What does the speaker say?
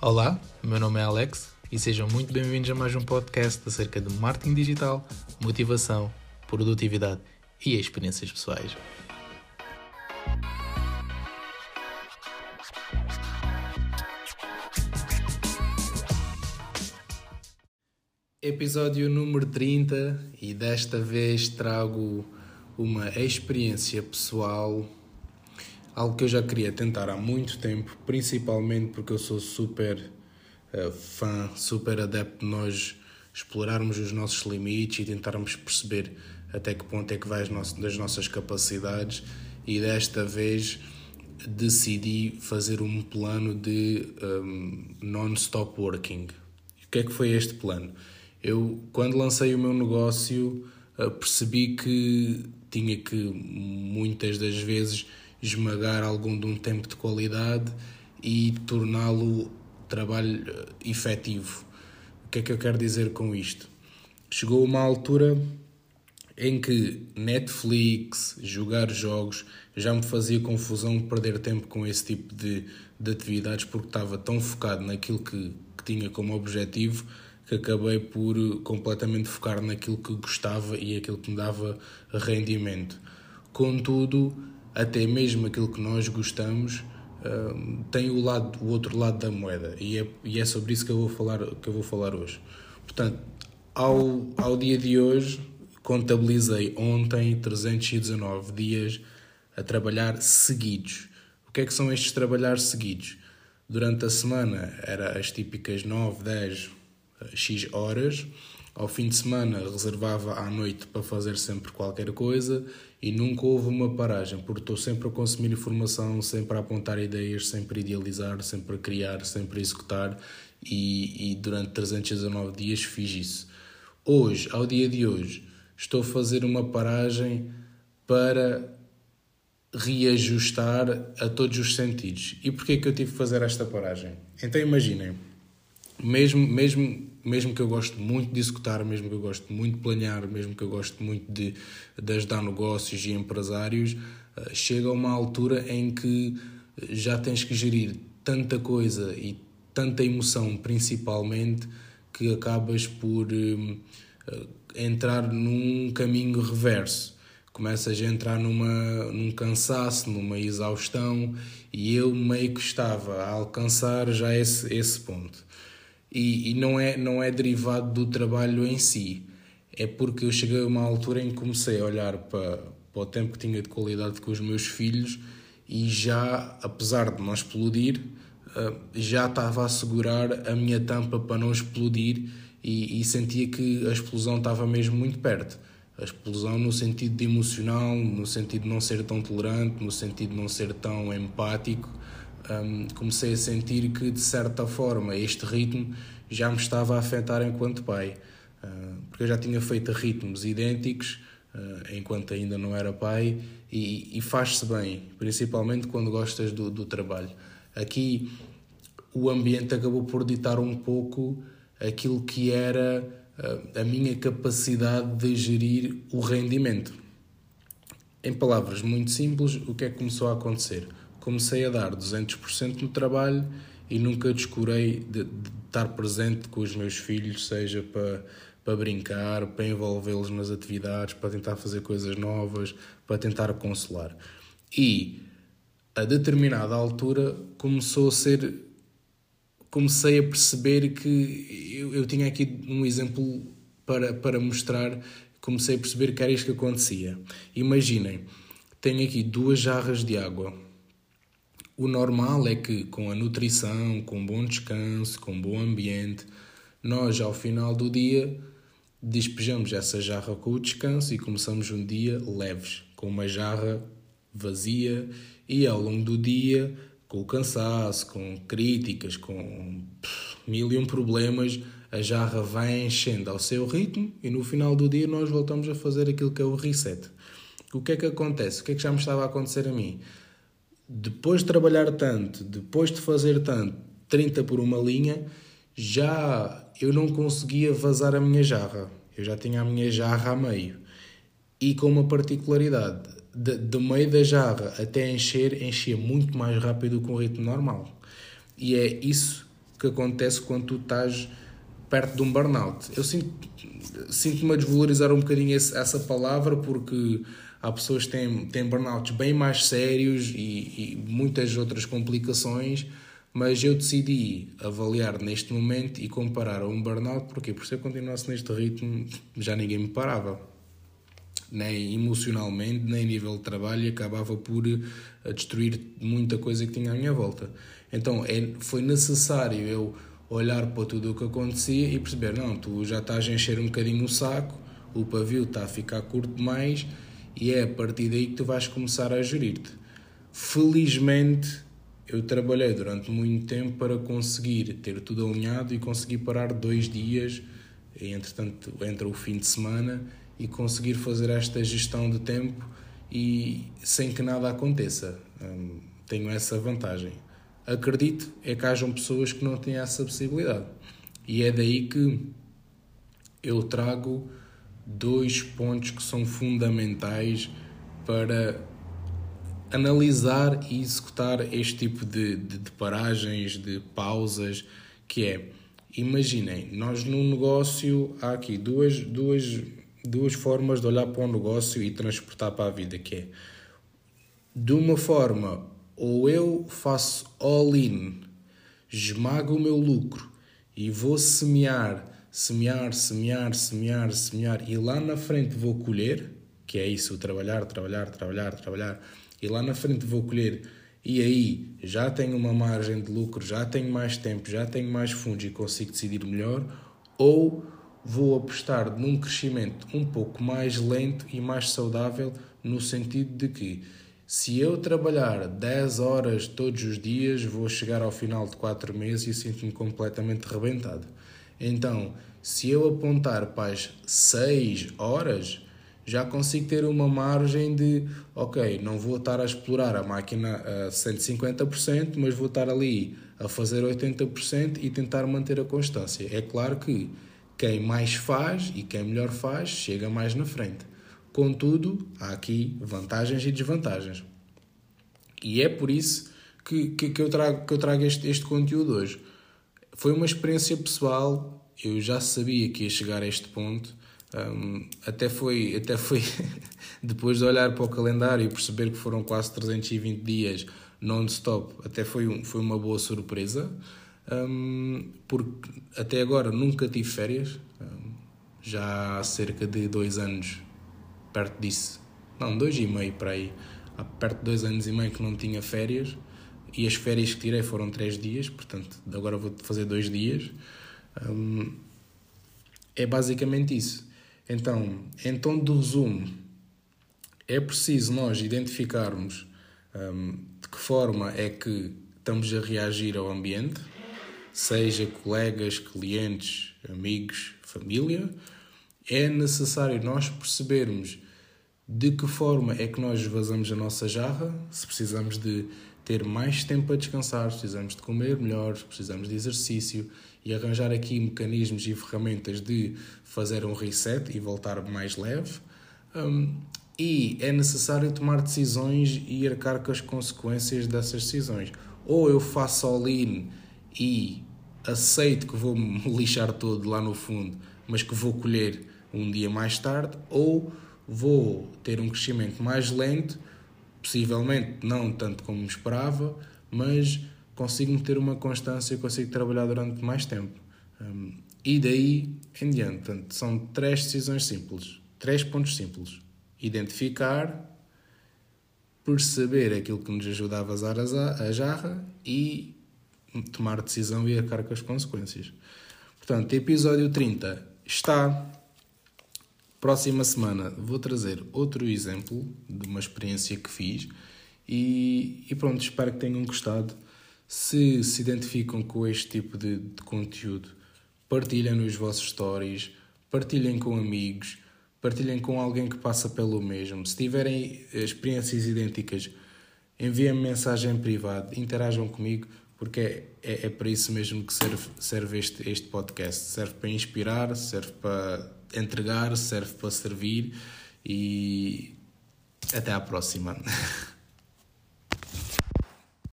Olá, meu nome é Alex e sejam muito bem-vindos a mais um podcast acerca de marketing digital, motivação, produtividade e experiências pessoais. Episódio número 30 e desta vez trago uma experiência pessoal, algo que eu já queria tentar há muito tempo, principalmente porque eu sou super uh, fã, super adepto de nós explorarmos os nossos limites e tentarmos perceber até que ponto é que vai das nossas capacidades e desta vez decidi fazer um plano de um, non-stop working. O que é que foi este plano? Eu, quando lancei o meu negócio, uh, percebi que tinha que muitas das vezes esmagar algum de um tempo de qualidade e torná-lo trabalho uh, efetivo. O que é que eu quero dizer com isto? Chegou uma altura em que Netflix, jogar jogos, já me fazia confusão perder tempo com esse tipo de, de atividades porque estava tão focado naquilo que, que tinha como objetivo que acabei por completamente focar naquilo que gostava e aquilo que me dava rendimento. Contudo, até mesmo aquilo que nós gostamos uh, tem o, lado, o outro lado da moeda e é, e é sobre isso que eu vou falar, que eu vou falar hoje. Portanto, ao, ao dia de hoje, contabilizei ontem 319 dias a trabalhar seguidos. O que é que são estes trabalhar seguidos? Durante a semana era as típicas 9, 10, X horas. Ao fim de semana reservava à noite para fazer sempre qualquer coisa e nunca houve uma paragem, porque estou sempre a consumir informação, sempre a apontar ideias, sempre a idealizar, sempre a criar, sempre a executar e, e durante 319 dias fiz isso. Hoje, ao dia de hoje, estou a fazer uma paragem para reajustar a todos os sentidos. E porquê que eu tive que fazer esta paragem? Então imaginem, mesmo, mesmo, mesmo que eu goste muito de executar, mesmo que eu goste muito de planear, mesmo que eu goste muito de, de ajudar negócios e empresários, eh, chega a uma altura em que já tens que gerir tanta coisa e tanta emoção, principalmente, que acabas por uh, entrar num caminho reverso. Começas a entrar numa, num cansaço, numa exaustão, e eu meio que estava a alcançar já esse, esse ponto e, e não, é, não é derivado do trabalho em si. É porque eu cheguei a uma altura em que comecei a olhar para, para o tempo que tinha de qualidade com os meus filhos e já, apesar de não explodir, eh, já estava a segurar a minha tampa para não explodir e, e sentia que a explosão estava mesmo muito perto. A explosão no sentido de emocional, no sentido de não ser tão tolerante, no sentido de não ser tão empático um, comecei a sentir que, de certa forma, este ritmo já me estava a afetar enquanto pai. Uh, porque eu já tinha feito ritmos idênticos uh, enquanto ainda não era pai e, e faz-se bem, principalmente quando gostas do, do trabalho. Aqui o ambiente acabou por ditar um pouco aquilo que era uh, a minha capacidade de gerir o rendimento. Em palavras muito simples, o que é que começou a acontecer? Comecei a dar 200% no trabalho e nunca descurei de, de, estar presente com os meus filhos, seja para, para brincar, para envolvê-los nas atividades, para tentar fazer coisas novas, para tentar consolar. E a determinada altura começou a ser. Comecei a perceber que eu, eu tinha aqui um exemplo para, para mostrar. Comecei a perceber que era isto que acontecia. Imaginem, tenho aqui duas jarras de água o normal é que, com a nutrição, com bom descanso, com bom ambiente, nós, ao final do dia, despejamos essa jarra com o descanso e começamos um dia leves, com uma jarra vazia e ao longo do dia, com o cansaço, com críticas, com mil e um problemas, a jarra vai enchendo ao seu ritmo e no final do dia nós voltamos a fazer aquilo que é o reset. O que é que acontece? O que é que já me estava a acontecer a mim? Depois de trabalhar tanto, depois de fazer tanto, 30 por uma linha, já eu não conseguia vazar a minha jarra. Eu já tinha a minha jarra a meio. E com uma particularidade, de, do meio da jarra até encher, enchia muito mais rápido que um ritmo normal. E é isso que acontece quando tu estás perto de um burnout. Eu sinto, sinto-me a desvalorizar um bocadinho esse, essa palavra porque há pessoas que têm, têm burnouts bem mais sérios e, e muitas outras complicações, mas eu decidi avaliar neste momento e comparar a um burnout, porque por se eu continuasse neste ritmo já ninguém me parava. Nem emocionalmente, nem nível de trabalho, e acabava por eh, destruir muita coisa que tinha à minha volta. Então é, foi necessário eu olhar para tudo o que acontecia e perceber: não, tu já estás a encher um bocadinho o saco, o pavio está a ficar curto demais e é a partir daí que tu vais começar a gerir-te. Felizmente, eu trabalhei durante muito tempo para conseguir ter tudo alinhado e conseguir parar dois dias, entretanto, entre o fim de semana, e conseguir fazer esta gestão de tempo e sem que nada aconteça. Hum, tenho essa vantagem. Acredito é que hajam pessoas que não têm essa possibilidade. E é daí que eu trago dois pontos que são fundamentais para analisar e executar este tipo de, de, de, paragens, de pausas, que é, imaginem, nós no negócio há aqui duas, duas, duas formas de olhar para um negócio e transportar para a vida, que é, de uma forma, ou eu faço all-in, esmago o meu lucro e vou semear semear, semear, semear, semear. E lá na frente vou colher, que é isso, trabalhar, trabalhar, trabalhar, trabalhar, e lá na frente vou colher. E aí já tenho uma margem de lucro, já tenho mais tempo, já tenho mais fundos e consigo decidir melhor, ou vou apostar num crescimento um pouco mais lento e mais saudável, no sentido de que se eu trabalhar 10 horas todos os dias, vou chegar ao final de 4 meses e sinto-me completamente rebentado. Então, se eu apontar para as 6 horas, já consigo ter uma margem de, ok, não vou estar a explorar a máquina a 150%, mas vou estar ali a fazer 80% e tentar manter a constância. É claro que quem mais faz e quem melhor faz chega mais na frente. Contudo, há aqui vantagens e desvantagens. E é por isso que, que, que eu trago, que eu trago este, este conteúdo hoje. Foi uma experiência pessoal, eu já sabia que ia chegar a este ponto. Um, até foi, até foi depois de olhar para o calendário e perceber que foram quase 320 dias non-stop, até foi, um, foi uma boa surpresa, um, porque até agora nunca tive férias, um, já há cerca de dois anos, perto disso, não, dois e meio para aí, há perto de dois anos e meio que não tinha férias, e as férias que tirei foram três dias, portanto agora vou fazer dois dias. Um, é basicamente isso. Então, em tom de resumo, é preciso nós identificarmos um, de que forma é que estamos a reagir ao ambiente, seja colegas, clientes, amigos, família. É necessário nós percebermos de que forma é que nós vazamos a nossa jarra, se precisamos de ter mais tempo a descansar, precisamos de comer melhor, precisamos de exercício e arranjar aqui mecanismos e ferramentas de fazer um reset e voltar mais leve. Um, e é necessário tomar decisões e arcar com as consequências dessas decisões. Ou eu faço all-in e aceito que vou me lixar todo lá no fundo, mas que vou colher um dia mais tarde, ou vou ter um crescimento mais lento possivelmente não tanto como esperava, mas consigo ter uma constância e consigo trabalhar durante mais tempo. Um, e daí em diante. Portanto, são três decisões simples, três pontos simples. Identificar, perceber aquilo que nos ajuda a vazar a jarra e tomar decisão e arcar com as consequências. Portanto, episódio 30 está Próxima semana vou trazer outro exemplo de uma experiência que fiz e, e pronto, espero que tenham gostado. Se se identificam com este tipo de, de conteúdo, partilhem nos vossos stories, partilhem com amigos, partilhem com alguém que passa pelo mesmo. Se tiverem experiências idênticas, enviem-me mensagem privada, interajam comigo, porque é, é, é para isso mesmo que serve, serve este, este podcast. Serve para inspirar, serve para entregar, serve para servir e até à próxima.